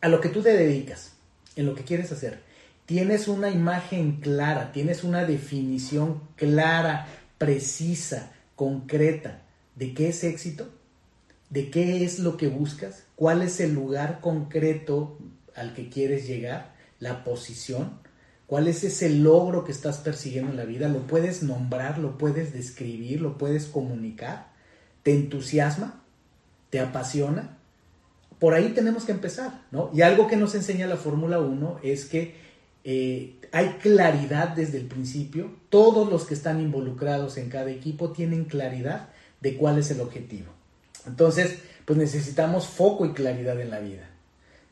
a lo que tú te dedicas, en lo que quieres hacer, tienes una imagen clara, tienes una definición clara, precisa, concreta de qué es éxito, de qué es lo que buscas, cuál es el lugar concreto al que quieres llegar, la posición, cuál es ese logro que estás persiguiendo en la vida, lo puedes nombrar, lo puedes describir, lo puedes comunicar, te entusiasma, te apasiona. Por ahí tenemos que empezar, ¿no? Y algo que nos enseña la Fórmula 1 es que eh, hay claridad desde el principio, todos los que están involucrados en cada equipo tienen claridad de cuál es el objetivo. Entonces, pues necesitamos foco y claridad en la vida.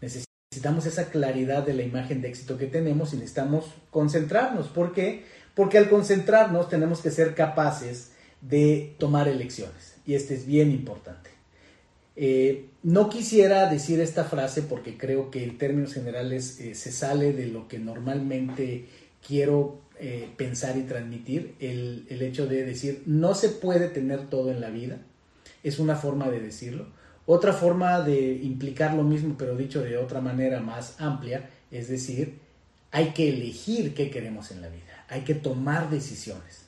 Necesitamos esa claridad de la imagen de éxito que tenemos y necesitamos concentrarnos. ¿Por qué? Porque al concentrarnos tenemos que ser capaces de tomar elecciones. Y este es bien importante. Eh, no quisiera decir esta frase porque creo que en términos generales eh, se sale de lo que normalmente quiero eh, pensar y transmitir. El, el hecho de decir no se puede tener todo en la vida es una forma de decirlo. Otra forma de implicar lo mismo, pero dicho de otra manera más amplia, es decir, hay que elegir qué queremos en la vida, hay que tomar decisiones.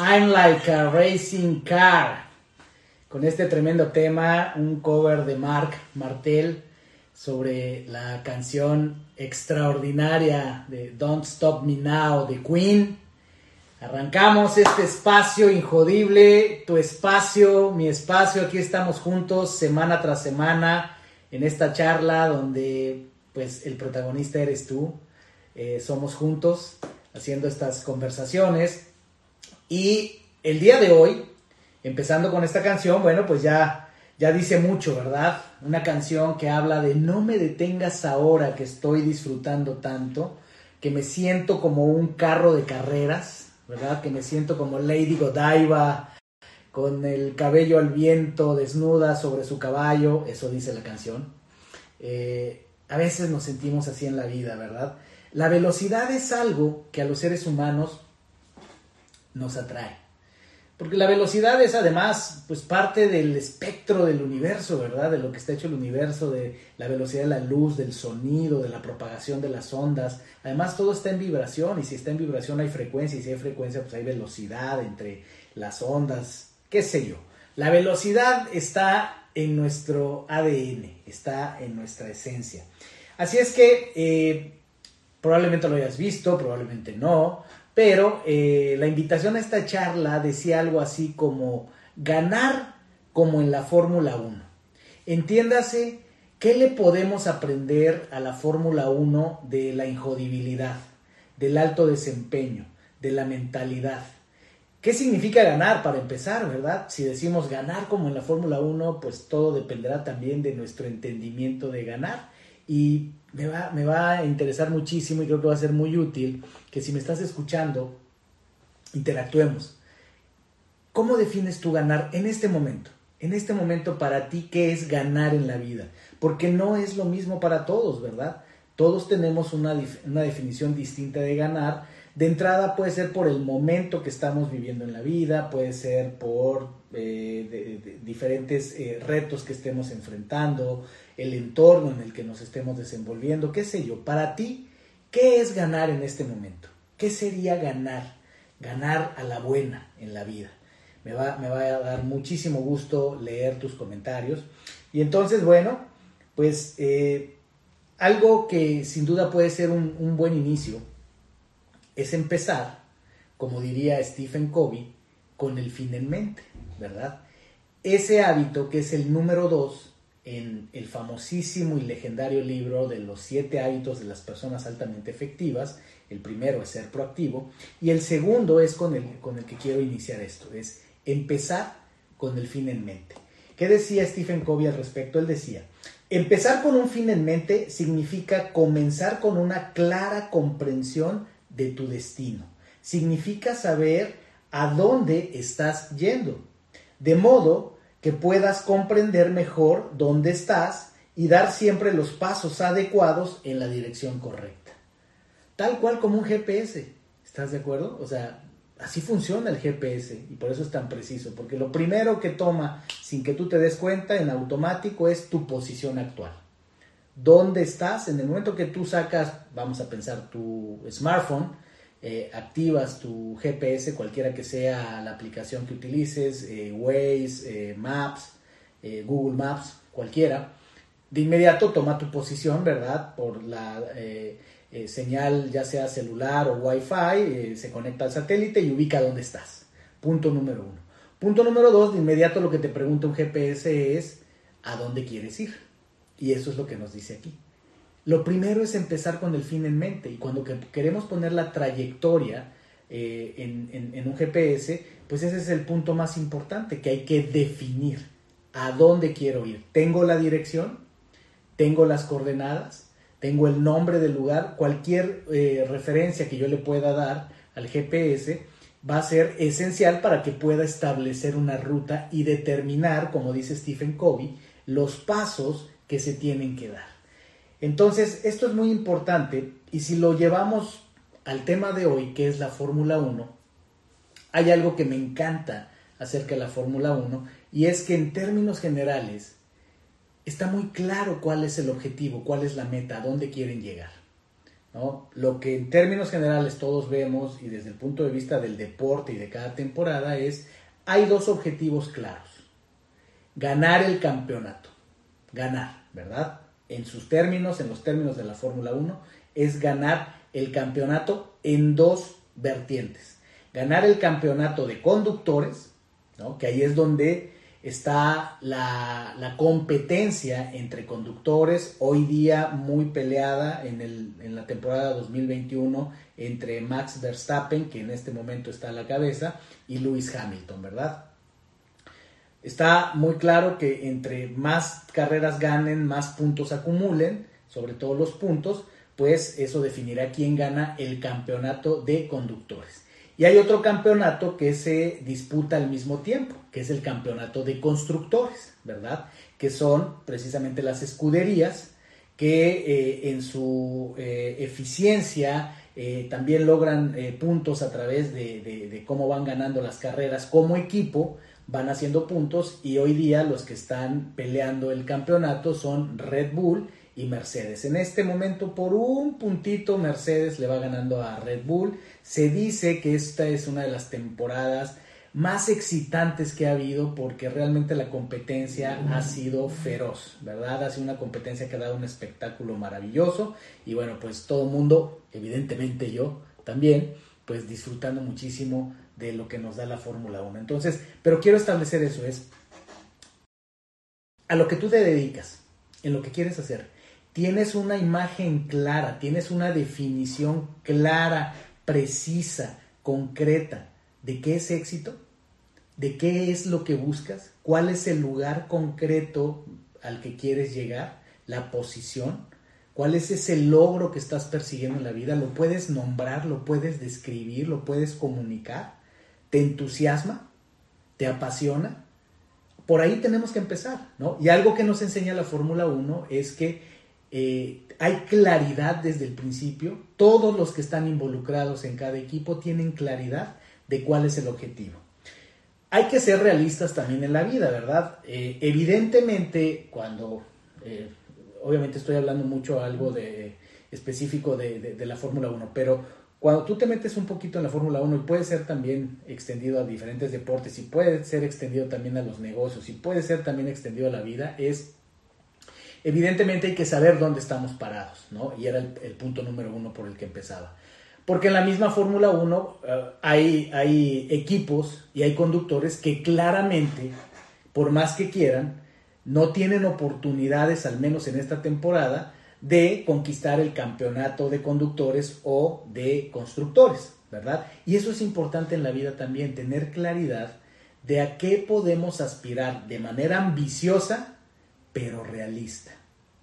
I'm like a racing car. Con este tremendo tema, un cover de Mark Martel sobre la canción extraordinaria de Don't Stop Me Now de Queen. Arrancamos este espacio injodible, tu espacio, mi espacio, aquí estamos juntos semana tras semana en esta charla donde pues el protagonista eres tú. Eh, somos juntos haciendo estas conversaciones y el día de hoy, empezando con esta canción, bueno, pues ya, ya dice mucho, ¿verdad? Una canción que habla de no me detengas ahora que estoy disfrutando tanto, que me siento como un carro de carreras, ¿verdad? Que me siento como Lady Godiva con el cabello al viento, desnuda sobre su caballo, eso dice la canción. Eh, a veces nos sentimos así en la vida, ¿verdad? La velocidad es algo que a los seres humanos nos atrae. Porque la velocidad es además pues parte del espectro del universo, ¿verdad? De lo que está hecho el universo, de la velocidad de la luz, del sonido, de la propagación de las ondas. Además todo está en vibración y si está en vibración hay frecuencia y si hay frecuencia pues hay velocidad entre las ondas, qué sé yo. La velocidad está en nuestro ADN, está en nuestra esencia. Así es que eh, probablemente lo hayas visto, probablemente no. Pero eh, la invitación a esta charla decía algo así como ganar como en la Fórmula 1. Entiéndase, ¿qué le podemos aprender a la Fórmula 1 de la injodibilidad, del alto desempeño, de la mentalidad? ¿Qué significa ganar para empezar, verdad? Si decimos ganar como en la Fórmula 1, pues todo dependerá también de nuestro entendimiento de ganar. Y me va, me va a interesar muchísimo y creo que va a ser muy útil que si me estás escuchando, interactuemos. ¿Cómo defines tú ganar en este momento? En este momento para ti, ¿qué es ganar en la vida? Porque no es lo mismo para todos, ¿verdad? Todos tenemos una, una definición distinta de ganar. De entrada puede ser por el momento que estamos viviendo en la vida, puede ser por eh, diferentes eh, retos que estemos enfrentando, el entorno en el que nos estemos desenvolviendo, qué sé yo. Para ti, ¿Qué es ganar en este momento? ¿Qué sería ganar? Ganar a la buena en la vida. Me va, me va a dar muchísimo gusto leer tus comentarios. Y entonces, bueno, pues eh, algo que sin duda puede ser un, un buen inicio es empezar, como diría Stephen Covey, con el fin en mente, ¿verdad? Ese hábito que es el número dos en el famosísimo y legendario libro de los siete hábitos de las personas altamente efectivas. El primero es ser proactivo y el segundo es con el, con el que quiero iniciar esto, es empezar con el fin en mente. ¿Qué decía Stephen Covey al respecto? Él decía, empezar con un fin en mente significa comenzar con una clara comprensión de tu destino. Significa saber a dónde estás yendo. De modo que puedas comprender mejor dónde estás y dar siempre los pasos adecuados en la dirección correcta. Tal cual como un GPS. ¿Estás de acuerdo? O sea, así funciona el GPS y por eso es tan preciso, porque lo primero que toma sin que tú te des cuenta en automático es tu posición actual. ¿Dónde estás? En el momento que tú sacas, vamos a pensar, tu smartphone, eh, activas tu GPS, cualquiera que sea la aplicación que utilices, eh, Waze, eh, Maps, Google Maps, cualquiera, de inmediato toma tu posición, ¿verdad? Por la señal ya sea celular o Wi-Fi, se conecta al satélite y ubica dónde estás. Punto número uno. Punto número dos, de inmediato lo que te pregunta un GPS es a dónde quieres ir. Y eso es lo que nos dice aquí. Lo primero es empezar con el fin en mente y cuando queremos poner la trayectoria eh, en, un GPS, pues ese es el punto más importante, que hay que definir a dónde quiero ir. ¿Tengo la dirección? ¿Tengo las coordenadas? ¿Tengo el nombre del lugar? Cualquier eh, referencia que yo le pueda dar al GPS va a ser esencial para que pueda establecer una ruta y determinar, como dice Stephen Covey, los pasos que se tienen que dar. Entonces, esto es muy importante y si lo llevamos al tema de hoy, que es la Fórmula 1, hay algo que me encanta acerca de la Fórmula 1 y es que en términos generales está muy claro cuál es el objetivo, cuál es la meta, a dónde quieren llegar. ¿no? Lo que en términos generales todos vemos y desde el punto de vista del deporte y de cada temporada es, hay dos objetivos claros. Ganar el campeonato, ganar, ¿verdad? En sus términos, en los términos de la Fórmula 1, es ganar el campeonato en dos vertientes. Ganar el campeonato de conductores, que ahí es donde está la, competencia entre conductores, hoy día muy peleada en, en la temporada 2021 entre Max Verstappen, que en este momento está a la cabeza, y Lewis Hamilton, ¿verdad? Está muy claro que entre más carreras ganen, más puntos acumulen, sobre todo los puntos, pues eso definirá quién gana el campeonato de conductores. Y hay otro campeonato que se disputa al mismo tiempo, que es el campeonato de constructores, ¿verdad? Que son precisamente las escuderías que eh, en su eh, eficiencia eh, también logran puntos a través de, cómo van ganando las carreras como equipo, van haciendo puntos y hoy día los que están peleando el campeonato son Red Bull y Mercedes. En este momento por un puntito Mercedes le va ganando a Red Bull. Se dice que esta es una de las temporadas más excitantes que ha habido porque realmente la competencia ha sido feroz, ¿verdad? Ha sido una competencia que ha dado un espectáculo maravilloso y bueno, pues todo el mundo, evidentemente yo también, pues disfrutando muchísimo de lo que nos da la Fórmula 1. Entonces, pero quiero establecer eso, es a lo que tú te dedicas, en lo que quieres hacer. Tienes una imagen clara, tienes una definición clara, precisa, concreta de qué es éxito, de qué es lo que buscas, cuál es el lugar concreto al que quieres llegar, la posición, cuál es ese logro que estás persiguiendo en la vida, lo puedes nombrar, lo puedes describir, lo puedes comunicar te entusiasma, te apasiona, por ahí tenemos que empezar, ¿no? Y algo que nos enseña la Fórmula 1 es que eh, hay claridad desde el principio, todos los que están involucrados en cada equipo tienen claridad de cuál es el objetivo. Hay que ser realistas también en la vida, ¿verdad? Eh, evidentemente, cuando, eh, obviamente estoy hablando mucho algo de específico de, la Fórmula 1, pero cuando tú te metes un poquito en la Fórmula 1 y puede ser también extendido a diferentes deportes y puede ser extendido también a los negocios y puede ser también extendido a la vida, es evidentemente hay que saber dónde estamos parados, ¿no? Y era el, punto número uno por el que empezaba. Porque en la misma Fórmula 1 eh, hay, hay equipos y hay conductores que claramente, por más que quieran, no tienen oportunidades, al menos en esta temporada, de conquistar el campeonato de conductores o de constructores, ¿verdad? Y eso es importante en la vida también, tener claridad de a qué podemos aspirar de manera ambiciosa, pero realista.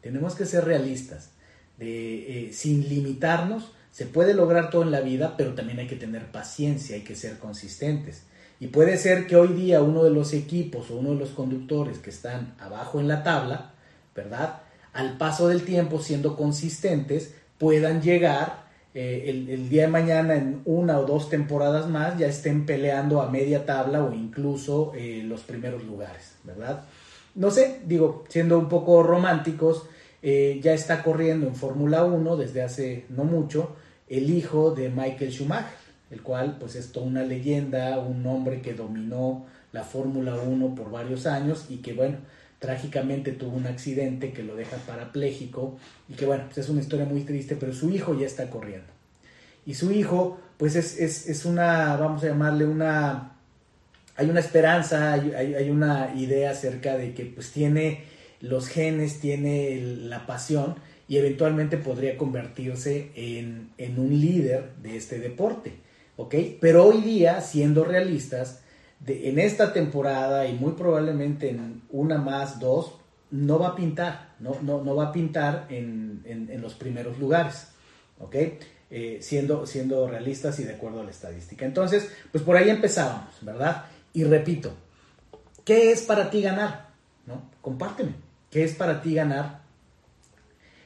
Tenemos que ser realistas, eh, sin limitarnos. Se puede lograr todo en la vida, pero también hay que tener paciencia, hay que ser consistentes. Y puede ser que hoy día uno de los equipos o uno de los conductores que están abajo en la tabla, ¿verdad? Al paso del tiempo, siendo consistentes, puedan llegar eh, el, día de mañana en una o dos temporadas más, ya estén peleando a media tabla o incluso eh, los primeros lugares, ¿verdad? No sé, digo, siendo un poco románticos, eh, ya está corriendo en Fórmula 1 desde hace no mucho el hijo de Michael Schumacher el cual pues es toda una leyenda, un hombre que dominó la Fórmula 1 por varios años y que bueno, trágicamente tuvo un accidente que lo deja parapléjico y que bueno, pues es una historia muy triste, pero su hijo ya está corriendo. Y su hijo pues es, es, una, vamos a llamarle una, hay una esperanza, hay, hay, una idea acerca de que pues tiene los genes, tiene la pasión y eventualmente podría convertirse en, en un líder de este deporte. ¿ok? Pero hoy día, siendo realistas, en esta temporada y muy probablemente en una más, dos, no va a pintar, no, no, va a pintar en, los primeros lugares, ¿ok? Eh, siendo, siendo realistas y de acuerdo a la estadística. Entonces, pues por ahí empezábamos, ¿verdad? Y repito, ¿qué es para ti ganar? ¿No? Compárteme, ¿qué es para ti ganar?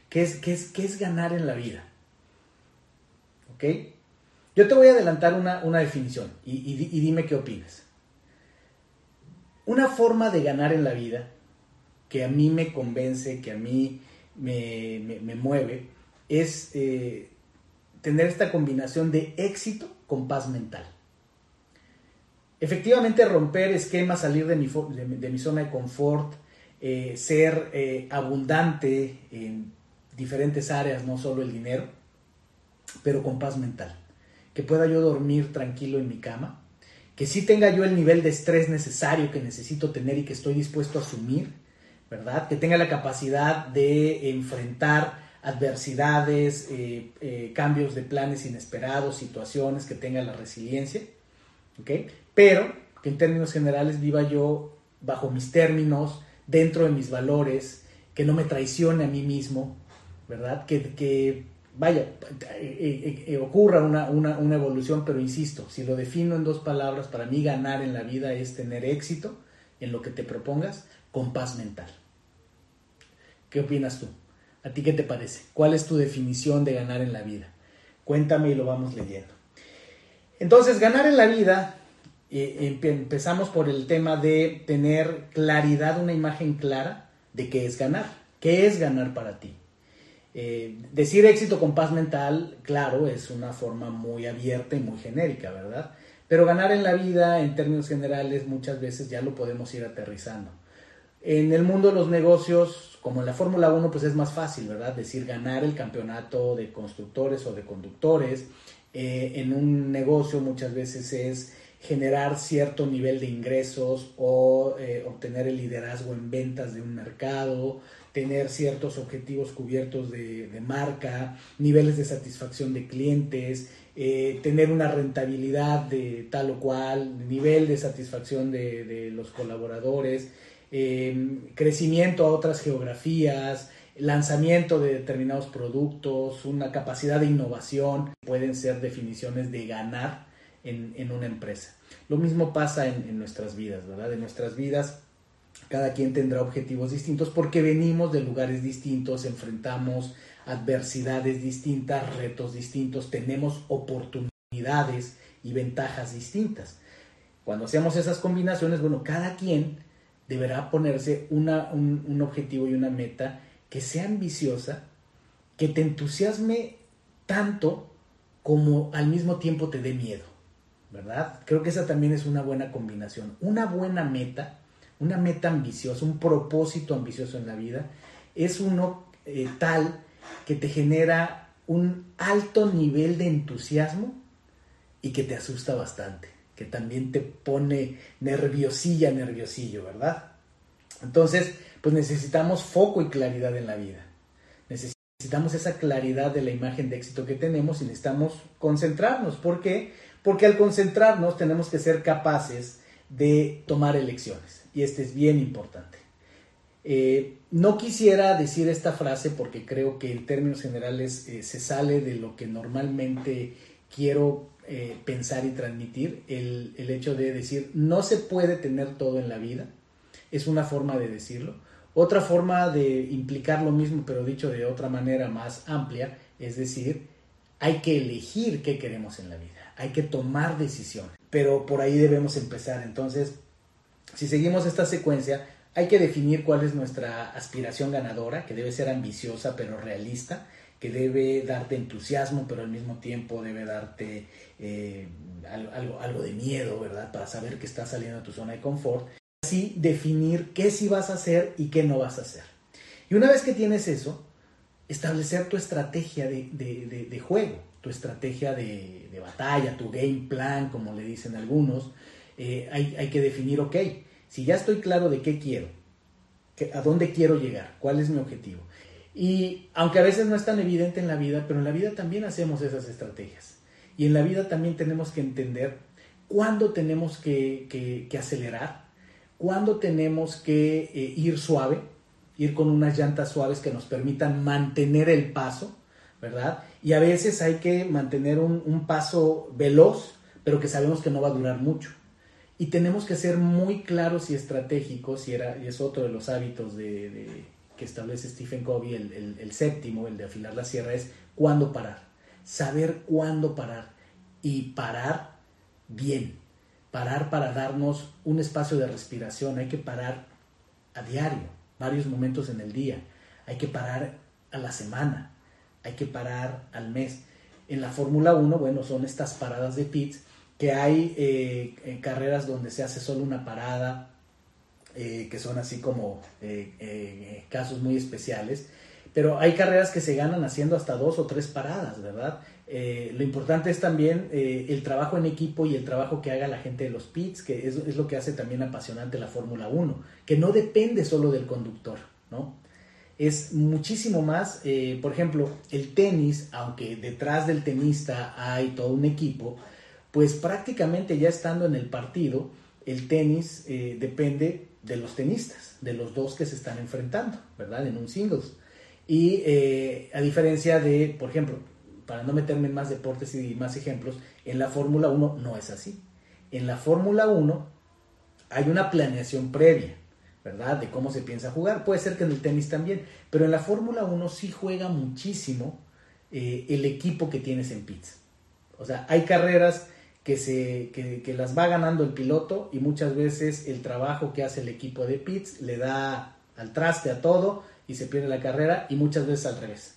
¿Qué es, qué es, qué es ganar en la vida? ¿Ok? Yo te voy a adelantar una, definición y, dime qué opinas. Una forma de ganar en la vida que a mí me convence, que a mí me, mueve, es eh, tener esta combinación de éxito con paz mental. Efectivamente, romper esquemas, salir de mi, zona de confort, eh, ser eh, abundante en diferentes áreas, no solo el dinero, pero con paz mental que pueda yo dormir tranquilo en mi cama, que sí tenga yo el nivel de estrés necesario que necesito tener y que estoy dispuesto a asumir, ¿verdad? Que tenga la capacidad de enfrentar adversidades, eh, eh, cambios de planes inesperados, situaciones, que tenga la resiliencia, ¿ok? Pero que en términos generales viva yo bajo mis términos, dentro de mis valores, que no me traicione a mí mismo, ¿verdad? Que, que vaya, eh, eh, eh, ocurra una, una, evolución, pero insisto, si lo defino en dos palabras, para mí ganar en la vida es tener éxito en lo que te propongas con paz mental. ¿Qué opinas tú? ¿A ti qué te parece? ¿Cuál es tu definición de ganar en la vida? Cuéntame y lo vamos leyendo. Entonces, ganar en la vida, empezamos por el tema de tener claridad, una imagen clara de qué es ganar. ¿Qué es ganar para ti? Eh, decir éxito con paz mental, claro, es una forma muy abierta y muy genérica, ¿verdad? Pero ganar en la vida, en términos generales, muchas veces ya lo podemos ir aterrizando. En el mundo de los negocios, como en la Fórmula 1, pues es más fácil, ¿verdad? Decir ganar el campeonato de constructores o de conductores. Eh, en un negocio muchas veces es generar cierto nivel de ingresos o eh, obtener el liderazgo en ventas de un mercado, tener ciertos objetivos cubiertos de, marca, niveles de satisfacción de clientes, eh, tener una rentabilidad de tal o cual, nivel de satisfacción de, los colaboradores, eh, crecimiento a otras geografías, lanzamiento de determinados productos, una capacidad de innovación, pueden ser definiciones de ganar en, una empresa. Lo mismo pasa en, en nuestras vidas, ¿verdad? En nuestras vidas cada quien tendrá objetivos distintos porque venimos de lugares distintos, enfrentamos adversidades distintas, retos distintos, tenemos oportunidades y ventajas distintas. Cuando hacemos esas combinaciones, bueno, cada quien deberá ponerse un, objetivo y una meta que sea ambiciosa que te entusiasme tanto como al mismo tiempo te dé miedo, ¿verdad? Creo que esa también es una buena combinación. Una buena meta, una meta ambiciosa, un propósito ambicioso en la vida, es uno eh, tal que te genera un alto nivel de entusiasmo y que te asusta bastante, que también te pone nerviosilla, nerviosillo, ¿verdad? Entonces, pues necesitamos foco y claridad en la vida. Necesitamos esa claridad de la imagen de éxito que tenemos y necesitamos concentrarnos. ¿Por qué? Porque al concentrarnos tenemos que ser capaces de tomar elecciones. Y este es bien importante. Eh, no quisiera decir esta frase porque creo que en términos generales eh, se sale de lo que normalmente quiero eh, pensar y transmitir. El, el hecho de decir, no se puede tener todo en la vida. Es una forma de decirlo otra forma de implicar lo mismo, pero dicho de otra manera más amplia, es decir, hay que elegir qué queremos en la vida, hay que tomar decisiones, pero por ahí debemos empezar. Entonces, si seguimos esta secuencia, hay que definir cuál es nuestra aspiración ganadora, que debe ser ambiciosa pero realista, que debe darte entusiasmo, pero al mismo tiempo debe darte eh, algo, de miedo, ¿verdad? Para saber que estás saliendo de tu zona de confort así definir qué sí vas a hacer y qué no vas a hacer. Y una vez que tienes eso, establecer tu estrategia de, juego, tu estrategia de, batalla, tu game plan, como le dicen algunos. Eh, hay, hay, que definir, ok, si ya estoy claro de qué quiero, a dónde quiero llegar, cuál es mi objetivo. Y aunque a veces no es tan evidente en la vida, pero en la vida también hacemos esas estrategias. Y en la vida también tenemos que entender cuándo tenemos que, acelerar cuándo tenemos que eh, ir suave, ir con unas llantas suaves que nos permitan mantener el paso, ¿verdad? Y a veces hay que mantener un, paso veloz, pero que sabemos que no va a durar mucho. Y tenemos que ser muy claros y estratégicos, y, era, y es otro de los hábitos de, que establece Stephen Covey, el, el séptimo, el de afilar la sierra, es cuándo parar. Saber cuándo parar y parar bien parar para darnos un espacio de respiración, hay que parar a diario, varios momentos en el día, hay que parar a la semana, hay que parar al mes. En la Fórmula 1, bueno, son estas paradas de pits, que hay eh, carreras donde se hace solo una parada, eh, que son así como eh, casos muy especiales, pero hay carreras que se ganan haciendo hasta dos o tres paradas, ¿verdad? Lo importante es también el trabajo en equipo y el trabajo que haga la gente de los pits, que es, lo que hace también apasionante la Fórmula 1, que no depende solo del conductor, ¿no? Es muchísimo más, por ejemplo, el tenis, aunque detrás del tenista hay todo un equipo, pues prácticamente ya estando en el partido, el tenis depende de los tenistas, de los dos que se están enfrentando, ¿verdad? En un singles. Y a diferencia de, por ejemplo, para no meterme en más deportes y más ejemplos, en la Fórmula 1 no es así. En la Fórmula 1 hay una planeación previa, ¿verdad? De cómo se piensa jugar. Puede ser que en el tenis también, pero en la Fórmula 1 sí juega muchísimo eh, el equipo que tienes en pits. O sea, hay carreras que, se, que, que las va ganando el piloto y muchas veces el trabajo que hace el equipo de pits le da al traste a todo y se pierde la carrera y muchas veces al revés.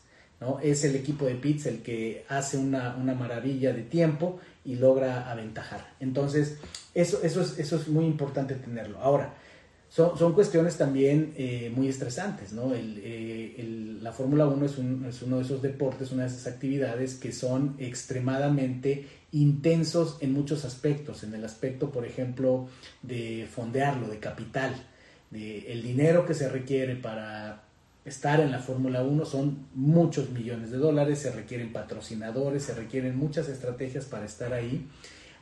Es el equipo de Pitts el que hace una, maravilla de tiempo y logra aventajar. Entonces, eso, eso, es, eso es muy importante tenerlo. Ahora, son, cuestiones también eh, muy estresantes, ¿no? Eh, la Fórmula 1 es, es, uno de esos deportes, una de esas actividades que son extremadamente intensos en muchos aspectos, en el aspecto, por ejemplo, de fondearlo, de capital, de el dinero que se requiere para estar en la Fórmula 1 son muchos millones de dólares, se requieren patrocinadores, se requieren muchas estrategias para estar ahí.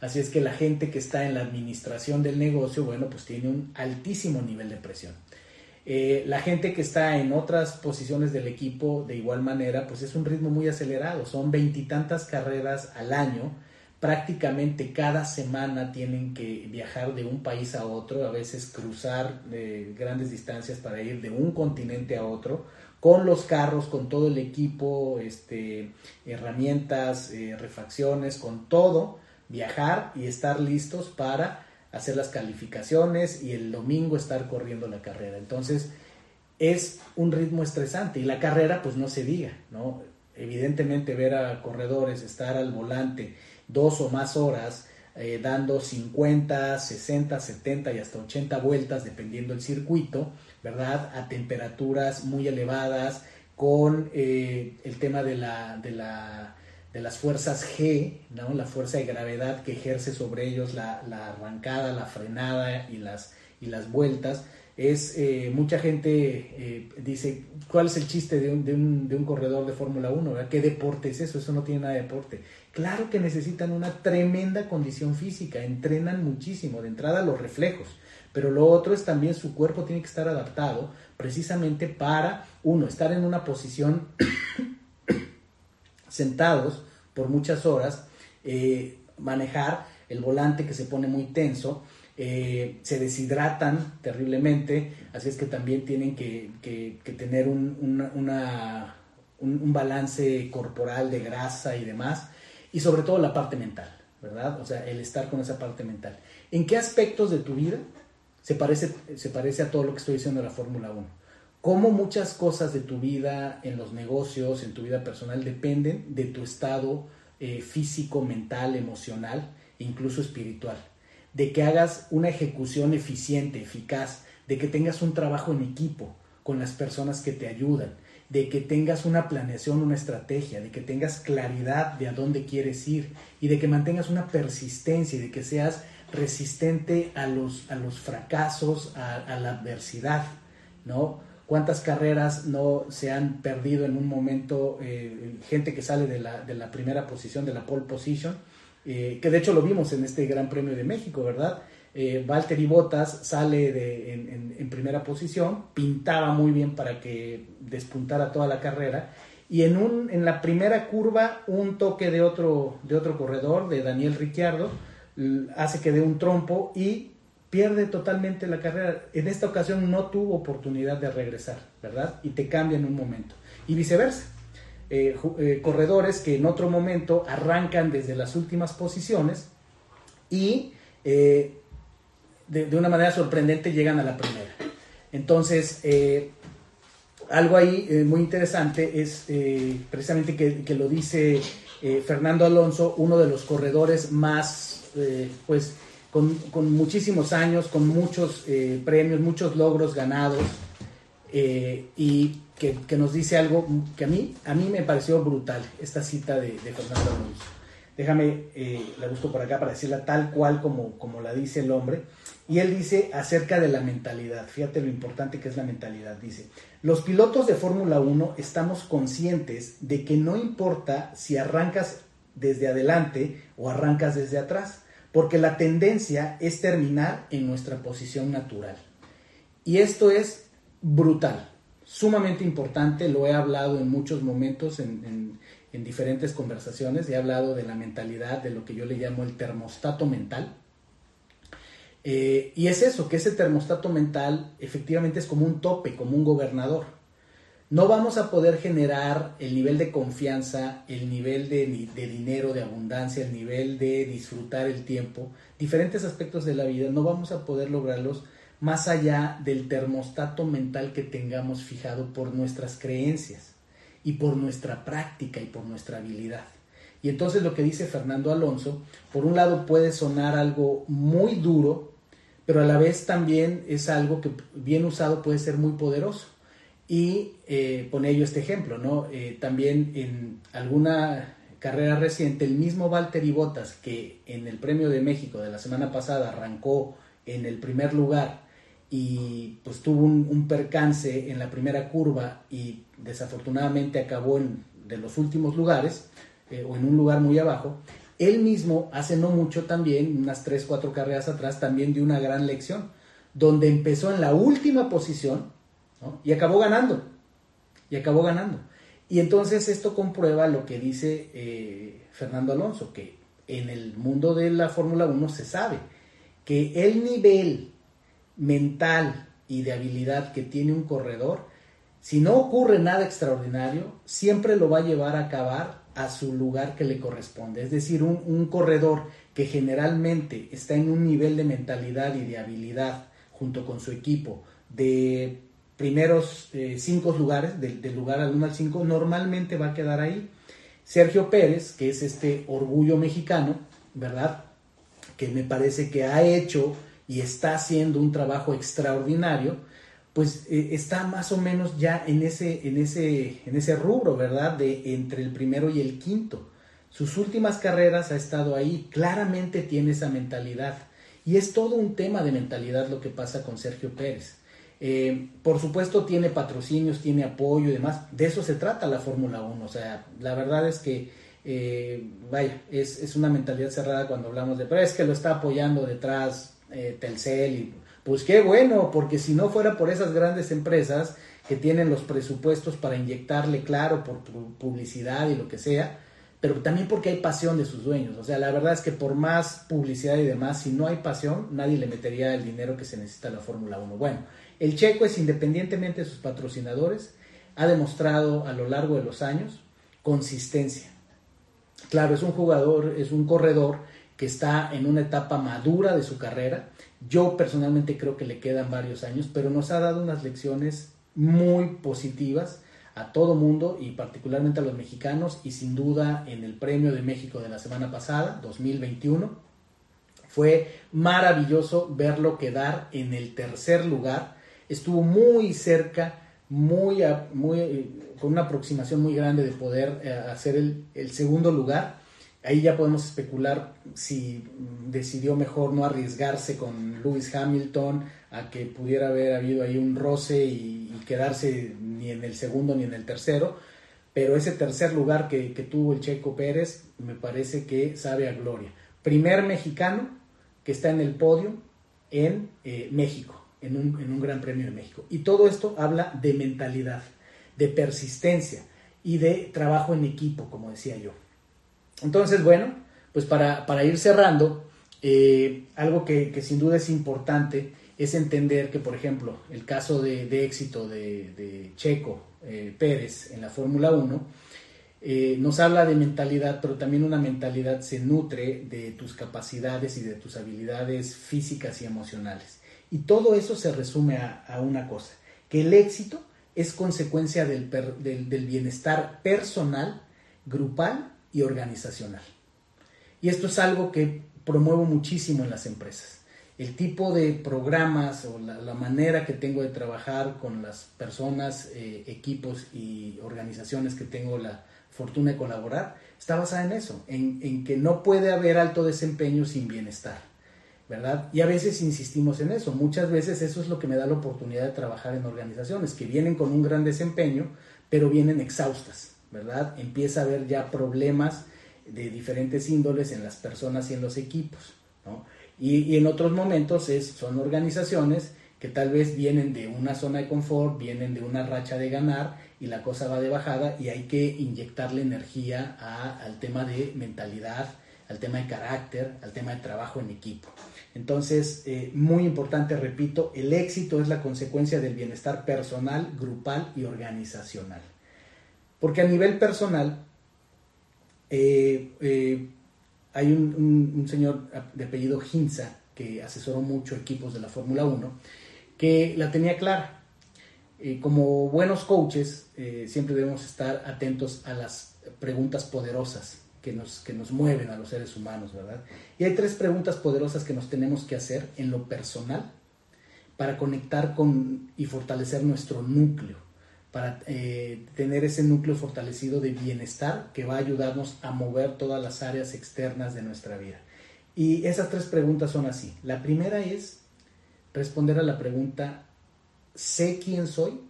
Así es que la gente que está en la administración del negocio, bueno, pues tiene un altísimo nivel de presión. Eh, la gente que está en otras posiciones del equipo, de igual manera, pues es un ritmo muy acelerado. Son veintitantas carreras al año prácticamente cada semana tienen que viajar de un país a otro, a veces cruzar eh, grandes distancias para ir de un continente a otro, con los carros, con todo el equipo, este, herramientas, eh, refacciones, con todo, viajar y estar listos para hacer las calificaciones y el domingo estar corriendo la carrera. Entonces, es un ritmo estresante y la carrera, pues no se diga, ¿no? evidentemente ver a corredores estar al volante dos o más horas, eh, dando 50, 60, 70 y hasta 80 vueltas, dependiendo del circuito, ¿verdad? A temperaturas muy elevadas, con eh, el tema de, la, de, la, de, las fuerzas G, ¿no? La fuerza de gravedad que ejerce sobre ellos la, la arrancada, la frenada y las, y las vueltas es eh, mucha gente eh, dice, ¿cuál es el chiste de un, de un, de un corredor de Fórmula 1? ¿Qué deporte es eso? Eso no tiene nada de deporte. Claro que necesitan una tremenda condición física, entrenan muchísimo, de entrada los reflejos, pero lo otro es también su cuerpo tiene que estar adaptado precisamente para, uno, estar en una posición sentados por muchas horas, eh, manejar el volante que se pone muy tenso, eh, se deshidratan terriblemente, así es que también tienen que, tener un, un, balance corporal de grasa y demás, y sobre todo la parte mental, ¿verdad? O sea, el estar con esa parte mental. ¿En qué aspectos de tu vida se parece, se parece a todo lo que estoy diciendo de la Fórmula 1? Cómo muchas cosas de tu vida, en los negocios, en tu vida personal, dependen de tu estado eh, físico, mental, emocional, incluso espiritual de que hagas una ejecución eficiente, eficaz, de que tengas un trabajo en equipo con las personas que te ayudan, de que tengas una planeación, una estrategia, de que tengas claridad de a dónde quieres ir y de que mantengas una persistencia y de que seas resistente a los, a los fracasos, a, la adversidad, ¿no? ¿Cuántas carreras no se han perdido en un momento? Eh, gente que sale de la, de la primera posición, de la pole position, eh, que de hecho lo vimos en este Gran Premio de México, ¿verdad? Eh, Valtteri Bottas sale de, en, primera posición, pintaba muy bien para que despuntara toda la carrera y en, un, en la primera curva un toque de otro, de otro corredor, de Daniel Ricciardo, hace que dé un trompo y pierde totalmente la carrera. En esta ocasión no tuvo oportunidad de regresar, ¿verdad? Y te cambia en un momento. Y viceversa. Eh, eh, corredores que en otro momento arrancan desde las últimas posiciones y eh, de, una manera sorprendente llegan a la primera. Entonces, algo ahí muy interesante es precisamente que, lo dice Fernando Alonso, uno de los corredores más, pues, con, con, muchísimos años, con muchos premios, muchos logros ganados y que, nos dice algo que a mí, a mí me pareció brutal, esta cita de, Fernando Alonso. Déjame, eh, la busco por acá para decirla tal cual como, como la dice el hombre. Y él dice acerca de la mentalidad, fíjate lo importante que es la mentalidad. Dice, los pilotos de Fórmula 1 estamos conscientes de que no importa si arrancas desde adelante o arrancas desde atrás, porque la tendencia es terminar en nuestra posición natural. Y esto es brutal sumamente importante, lo he hablado en muchos momentos, en, diferentes conversaciones, he hablado de la mentalidad, de lo que yo le llamo el termostato mental. Eh, y es eso, que ese termostato mental efectivamente es como un tope, como un gobernador. No vamos a poder generar el nivel de confianza, el nivel de, de dinero, de abundancia, el nivel de disfrutar el tiempo, diferentes aspectos de la vida, no vamos a poder lograrlos más allá del termostato mental que tengamos fijado por nuestras creencias y por nuestra práctica y por nuestra habilidad. Y entonces lo que dice Fernando Alonso, por un lado puede sonar algo muy duro, pero a la vez también es algo que bien usado puede ser muy poderoso. Y eh, pone ello este ejemplo, ¿no? Eh, también en alguna carrera reciente, el mismo Valtteri Bottas, que en el Premio de México de la semana pasada arrancó en el primer lugar y pues tuvo un, percance en la primera curva y desafortunadamente acabó en de los últimos lugares eh, o en un lugar muy abajo, él mismo hace no mucho también, unas 3, 4 carreras atrás, también dio una gran lección, donde empezó en la última posición y acabó ganando, y acabó ganando. Y entonces esto comprueba lo que dice eh, Fernando Alonso, que en el mundo de la Fórmula 1 se sabe que el nivel mental y de habilidad que tiene un corredor, si no ocurre nada extraordinario, siempre lo va a llevar a acabar a su lugar que le corresponde. Es decir, un, corredor que generalmente está en un nivel de mentalidad y de habilidad junto con su equipo de primeros eh, cinco lugares, del, lugar al 1 al 5, normalmente va a quedar ahí. Sergio Pérez, que es este orgullo mexicano, ¿verdad? Que me parece que ha hecho y está haciendo un trabajo extraordinario, pues eh, está más o menos ya en ese, en, ese, en ese rubro, ¿verdad? De entre el primero y el quinto. Sus últimas carreras ha estado ahí, claramente tiene esa mentalidad. Y es todo un tema de mentalidad lo que pasa con Sergio Pérez. Eh, por supuesto tiene patrocinios, tiene apoyo y demás. De eso se trata la Fórmula 1. O sea, la verdad es que, eh, vaya, es, una mentalidad cerrada cuando hablamos de, pero es que lo está apoyando detrás eh, Telcel. Y, pues qué bueno, porque si no fuera por esas grandes empresas que tienen los presupuestos para inyectarle, claro, por publicidad y lo que sea, pero también porque hay pasión de sus dueños. O sea, la verdad es que por más publicidad y demás, si no hay pasión, nadie le metería el dinero que se necesita a la Fórmula 1. Bueno, el checo es independientemente de sus patrocinadores, ha demostrado a lo largo de los años consistencia. Claro, es un jugador, es un corredor que está en una etapa madura de su carrera. Yo personalmente creo que le quedan varios años, pero nos ha dado unas lecciones muy positivas a todo mundo y particularmente a los mexicanos y sin duda en el Premio de México de la semana pasada, 2021. Fue maravilloso verlo quedar en el tercer lugar. Estuvo muy cerca, muy, muy con una aproximación muy grande de poder eh, hacer el, segundo lugar. Ahí ya podemos especular si decidió mejor no arriesgarse con Lewis Hamilton, a que pudiera haber habido ahí un roce y, quedarse ni en el segundo ni en el tercero. Pero ese tercer lugar que, tuvo el Checo Pérez me parece que sabe a gloria. Primer mexicano que está en el podio en eh, México, en un, Gran Premio de México. Y todo esto habla de mentalidad, de persistencia y de trabajo en equipo, como decía yo. Entonces, bueno, pues para, ir cerrando, eh, algo que, que, sin duda es importante es entender que, por ejemplo, el caso de, éxito de, Checo eh, Pérez en la Fórmula 1 eh, nos habla de mentalidad, pero también una mentalidad se nutre de tus capacidades y de tus habilidades físicas y emocionales. Y todo eso se resume a, una cosa, que el éxito es consecuencia del, del bienestar personal, grupal y organizacional. Y esto es algo que promuevo muchísimo en las empresas el tipo de programas o la, manera que tengo de trabajar con las personas, eh, equipos y organizaciones que tengo la fortuna de colaborar, está basada en eso, en, que no puede haber alto desempeño sin bienestar, Y a veces insistimos en eso, muchas veces eso es lo que me da la oportunidad de trabajar en organizaciones que vienen con un gran desempeño, pero vienen exhaustas, ¿verdad? Empieza a haber ya problemas de diferentes índoles en las personas y en los equipos. Y, en otros momentos es, son organizaciones que tal vez vienen de una zona de confort, vienen de una racha de ganar y la cosa va de bajada y hay que inyectarle energía al tema de mentalidad, al tema de carácter, al tema de trabajo en equipo. Entonces, eh, muy importante, repito, el éxito es la consecuencia del bienestar personal, grupal y organizacional. Porque a nivel personal, eh, eh, hay un, señor de apellido Hinza que asesoró mucho equipos de la Fórmula 1 que la tenía clara. Como buenos coaches, siempre debemos estar atentos a las preguntas poderosas que nos, que nos mueven a los seres humanos, ¿verdad? Y hay tres preguntas poderosas que nos tenemos que hacer en lo personal para conectar con y fortalecer nuestro núcleo para eh, tener ese núcleo fortalecido de bienestar que va a ayudarnos a mover todas las áreas externas de nuestra vida. Y esas tres preguntas son así. La primera es responder a la pregunta, ¿sé quién soy?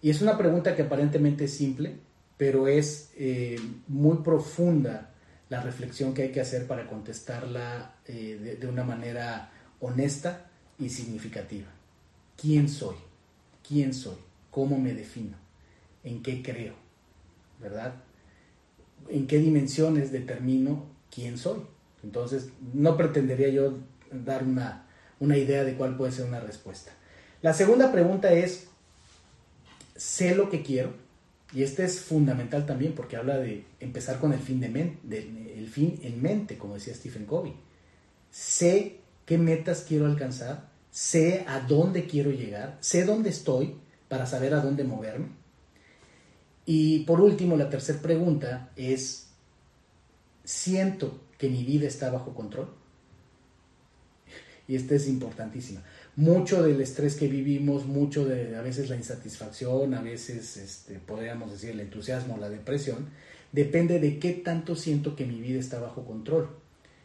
Y es una pregunta que aparentemente es simple, pero es eh, muy profunda la reflexión que hay que hacer para contestarla eh, de una manera honesta y significativa. ¿Quién soy? ¿Quién soy? cómo me defino, en qué creo, ¿verdad? En qué dimensiones determino quién soy. Entonces, no pretendería yo dar una, idea de cuál puede ser una respuesta. La segunda pregunta es, ¿sé lo que quiero? Y este es fundamental también porque habla de empezar con el fin, de el fin en mente, como decía Stephen Covey. Sé qué metas quiero alcanzar sé a dónde quiero llegar, sé dónde estoy para saber a dónde moverme. Y por último, la tercera pregunta es, ¿siento que mi vida está bajo control? Y esta es importantísima. Mucho del estrés que vivimos, mucho de a veces la insatisfacción, a veces este, podríamos decir el entusiasmo, la depresión, depende de qué tanto siento que mi vida está bajo control.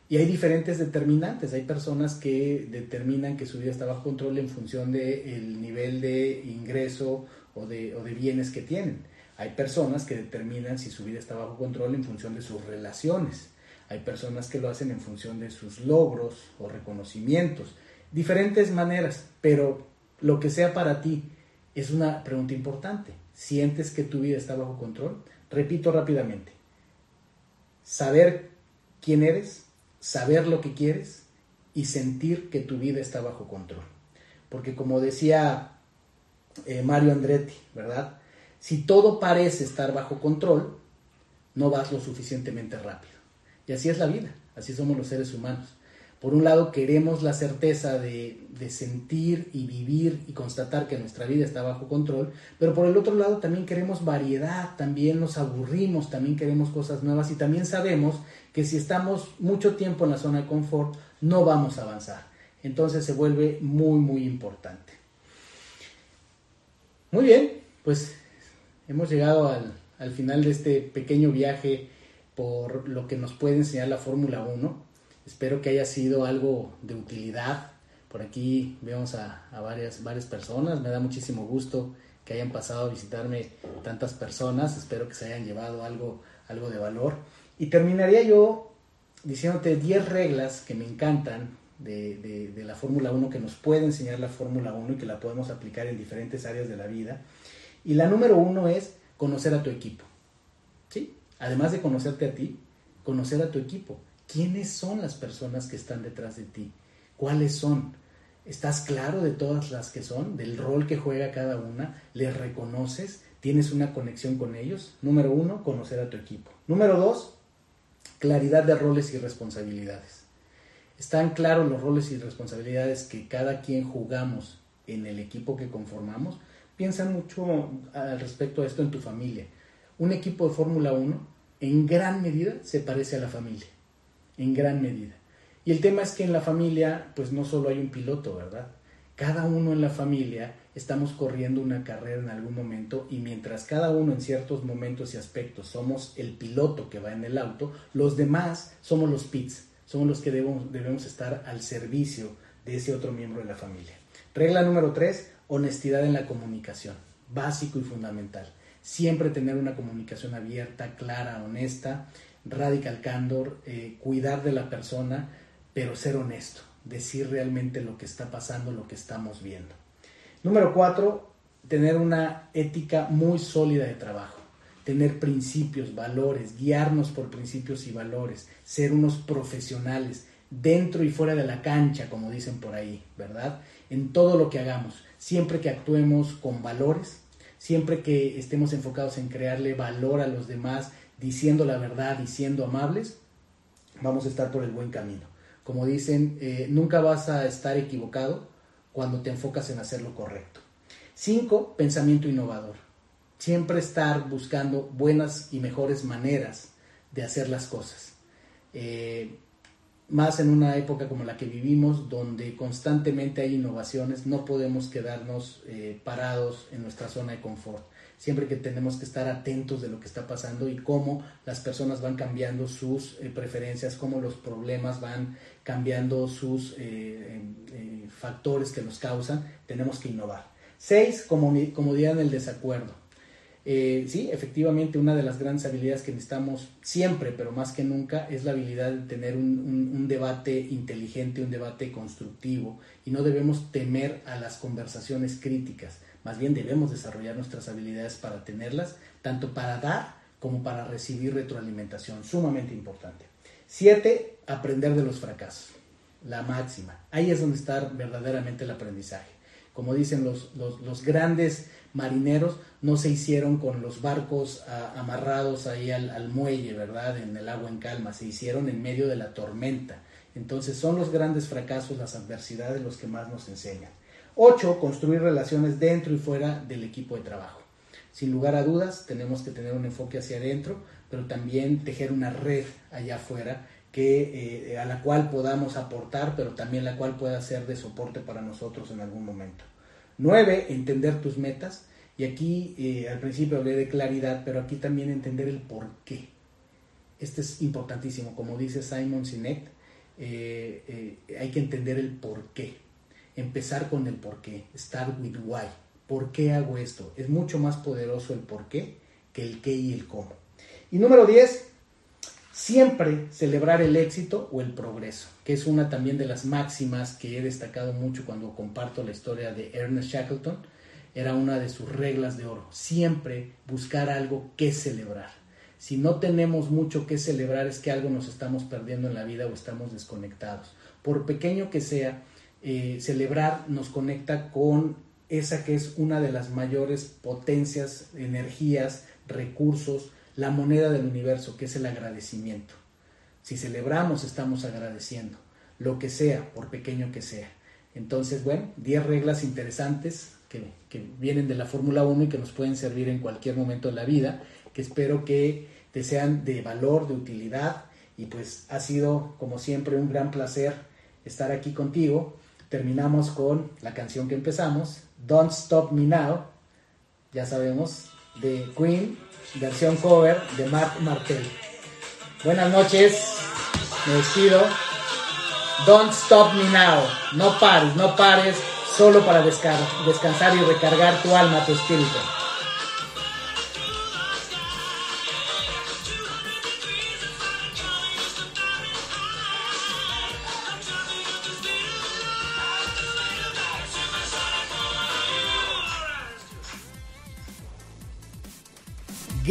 Y hay diferentes determinantes. Hay personas que determinan que su vida está bajo control en función del nivel de ingreso de, o de bienes que tienen. Hay personas que determinan si su vida está bajo control en función de sus relaciones. Hay personas que lo hacen en función de sus logros o reconocimientos. Diferentes maneras, pero lo que sea para ti es una pregunta importante. ¿Sientes que tu vida está bajo control? Repito rápidamente. Saber quién eres, saber lo que quieres y sentir que tu vida está bajo control. Porque como decía eh, Mario Andretti, ¿verdad? Si todo parece estar bajo control, no vas lo suficientemente rápido. Y así es la vida, así somos los seres humanos. Por un lado queremos la certeza de, sentir y vivir y constatar que nuestra vida está bajo control, pero por el otro lado también queremos variedad, también nos aburrimos, también queremos cosas nuevas y también sabemos que si estamos mucho tiempo en la zona de confort no vamos a avanzar. Entonces se vuelve muy, muy importante. Muy bien, pues hemos llegado al, al final de este pequeño viaje por lo que nos puede enseñar la Fórmula 1. Espero que haya sido algo de utilidad. Por aquí vemos a, varias, varias personas. Me da muchísimo gusto que hayan pasado a visitarme tantas personas. Espero que se hayan llevado algo, algo de valor. Y terminaría yo diciéndote 10 reglas que me encantan de, de la Fórmula 1, que nos puede enseñar la Fórmula 1 y que la podemos aplicar en diferentes áreas de la vida. Y la número uno es conocer a tu equipo. ¿Sí? Además de conocerte a ti, conocer a tu equipo. ¿Quiénes son las personas que están detrás de ti? ¿Cuáles son? ¿Estás claro de todas las que son? ¿Del rol que juega cada una? ¿Les reconoces? ¿Tienes una conexión con ellos? Número uno, conocer a tu equipo. Número dos, claridad de roles y responsabilidades. ¿Están claros los roles y responsabilidades que cada quien jugamos en el equipo que conformamos? Piensa mucho al respecto a esto en tu familia. Un equipo de Fórmula 1 en gran medida se parece a la familia en gran medida. Y el tema es que en la familia, pues no solo hay un piloto, ¿verdad? Cada uno en la familia estamos corriendo una carrera en algún momento y mientras cada uno en ciertos momentos y aspectos somos el piloto que va en el auto, los demás somos los pits, somos los que debemos, debemos estar al servicio de ese otro miembro de la familia. Regla número tres, honestidad en la comunicación, básico y fundamental. Siempre tener una comunicación abierta, clara, honesta, radical candor, eh, cuidar de la persona, pero ser honesto, decir realmente lo que está pasando, lo que estamos viendo. Número cuatro, tener una ética muy sólida de trabajo, tener principios, valores, guiarnos por principios y valores, ser unos profesionales dentro y fuera de la cancha, como dicen por ahí, ¿verdad? En todo lo que hagamos, siempre que actuemos con valores, siempre que estemos enfocados en crearle valor a los demás, diciendo la verdad y siendo amables, vamos a estar por el buen camino. Como dicen, eh, nunca vas a estar equivocado cuando te enfocas en hacer lo correcto. Cinco, pensamiento innovador. Siempre estar buscando buenas y mejores maneras de hacer las cosas. Eh, más en una época como la que vivimos, donde constantemente hay innovaciones, no podemos quedarnos eh, parados en nuestra zona de confort siempre que tenemos que estar atentos de lo que está pasando y cómo las personas van cambiando sus eh, preferencias, cómo los problemas van cambiando sus eh, eh, factores que los causan, tenemos que innovar. Seis, comodidad en el desacuerdo. sí, efectivamente, una de las grandes habilidades que necesitamos siempre, pero más que nunca, es la habilidad de tener un debate inteligente, un debate constructivo, y no debemos temer a las conversaciones críticas más bien debemos desarrollar nuestras habilidades para tenerlas, tanto para dar como para recibir retroalimentación, sumamente importante. Siete, aprender de los fracasos, la máxima. Ahí es donde está verdaderamente el aprendizaje. Como dicen los, los, grandes marineros, no se hicieron con los barcos amarrados ahí al, muelle, ¿verdad? En el agua en calma, se hicieron en medio de la tormenta. Entonces son los grandes fracasos, las adversidades los que más nos enseñan. Ocho, construir relaciones dentro y fuera del equipo de trabajo. Sin lugar a dudas, tenemos que tener un enfoque hacia adentro, pero también tejer una red allá afuera que, eh, a la cual podamos aportar, pero también la cual pueda ser de soporte para nosotros en algún momento. Nueve, entender tus metas. Y aquí eh, al principio hablé de claridad, pero aquí también entender el por qué. Este es importantísimo, como dice Simon Sinek, eh, hay que entender el por qué. Empezar con el por qué, start with why. ¿Por qué hago esto? Es mucho más poderoso el por qué que el qué y el cómo. Y número 10, siempre celebrar el éxito o el progreso, que es una también de las máximas que he destacado mucho cuando comparto la historia de Ernest Shackleton. Era una de sus reglas de oro, siempre buscar algo que celebrar. Si no tenemos mucho que celebrar es que algo nos estamos perdiendo en la vida o estamos desconectados. Por pequeño que sea, eh, celebrar nos conecta con esa que es una de las mayores potencias, energías, recursos, la moneda del universo, que es el agradecimiento. Si celebramos, estamos agradeciendo, lo que sea, por pequeño que sea. Entonces, bueno, 10 reglas interesantes que, que vienen de la Fórmula 1 y que nos pueden servir en cualquier momento de la vida, que espero que te sean de valor, de utilidad, y pues ha sido, como siempre, un gran placer estar aquí contigo. Terminamos con la canción que empezamos, Don't Stop Me Now, ya sabemos, de Queen, versión cover de Mark Martel. Buenas noches, me despido. Don't Stop Me Now, no pares, no pares, solo para descansar y recargar tu alma, tu espíritu.